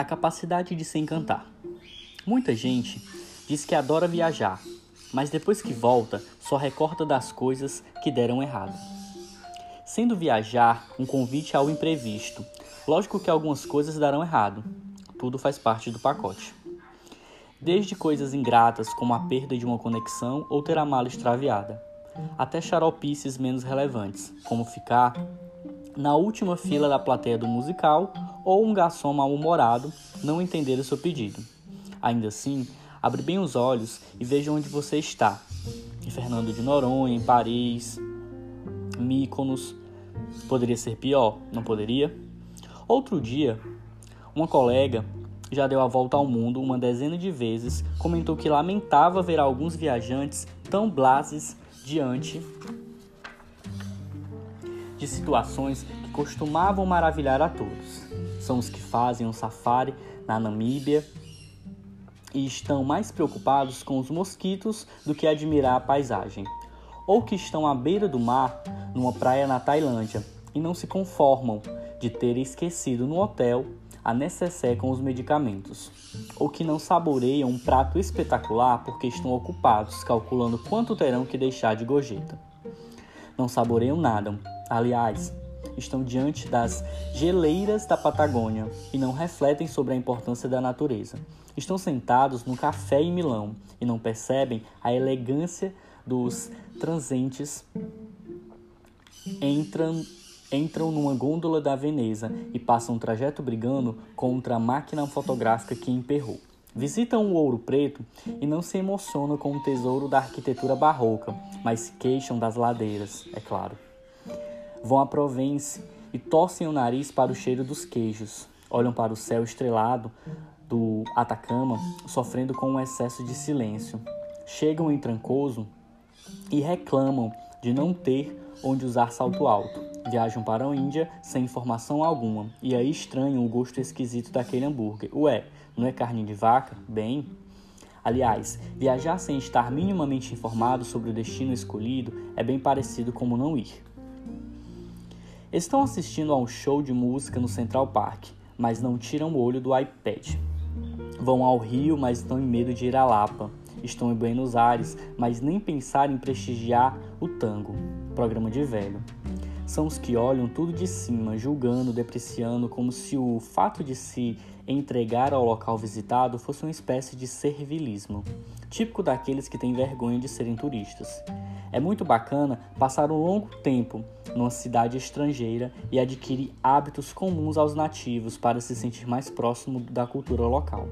a capacidade de se encantar. Muita gente diz que adora viajar, mas depois que volta, só recorda das coisas que deram errado. Sendo viajar um convite ao imprevisto, lógico que algumas coisas darão errado, tudo faz parte do pacote. Desde coisas ingratas como a perda de uma conexão ou ter a mala extraviada, até xaropices menos relevantes, como ficar na última fila da plateia do musical ou um garçom mal-humorado não entender o seu pedido. Ainda assim, abre bem os olhos e veja onde você está. Em Fernando de Noronha, em Paris, Mykonos. Poderia ser pior, não poderia? Outro dia, uma colega já deu a volta ao mundo uma dezena de vezes, comentou que lamentava ver alguns viajantes tão blases diante de situações que costumavam maravilhar a todos. São os que fazem um safari na Namíbia e estão mais preocupados com os mosquitos do que admirar a paisagem, ou que estão à beira do mar numa praia na Tailândia e não se conformam de terem esquecido no hotel a necessaire com os medicamentos, ou que não saboreiam um prato espetacular porque estão ocupados calculando quanto terão que deixar de gorjeta. Não saboreiam nada, Aliás, estão diante das geleiras da Patagônia e não refletem sobre a importância da natureza. Estão sentados num café em Milão e não percebem a elegância dos transentes. Entram, entram numa gôndola da Veneza e passam um trajeto brigando contra a máquina fotográfica que emperrou. Visitam o Ouro Preto e não se emocionam com o tesouro da arquitetura barroca, mas se queixam das ladeiras, é claro. Vão a Provence e torcem o nariz para o cheiro dos queijos. Olham para o céu estrelado do Atacama, sofrendo com um excesso de silêncio. Chegam em Trancoso e reclamam de não ter onde usar salto alto. Viajam para a Índia sem informação alguma e aí estranham o gosto esquisito daquele hambúrguer. Ué, não é carne de vaca? Bem. Aliás, viajar sem estar minimamente informado sobre o destino escolhido é bem parecido como não ir. Estão assistindo a um show de música no Central Park, mas não tiram o olho do iPad. Vão ao Rio, mas estão em medo de ir à Lapa. Estão em Buenos Aires, mas nem pensar em prestigiar o tango, programa de velho. São os que olham tudo de cima, julgando, depreciando, como se o fato de se entregar ao local visitado fosse uma espécie de servilismo, típico daqueles que têm vergonha de serem turistas. É muito bacana passar um longo tempo numa cidade estrangeira e adquirir hábitos comuns aos nativos para se sentir mais próximo da cultura local.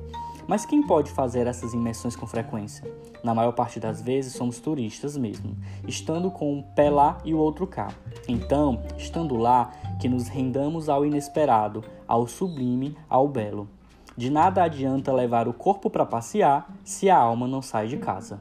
Mas quem pode fazer essas imersões com frequência? Na maior parte das vezes somos turistas mesmo, estando com um pé lá e o outro cá. Então, estando lá, que nos rendamos ao inesperado, ao sublime, ao belo. De nada adianta levar o corpo para passear se a alma não sai de casa.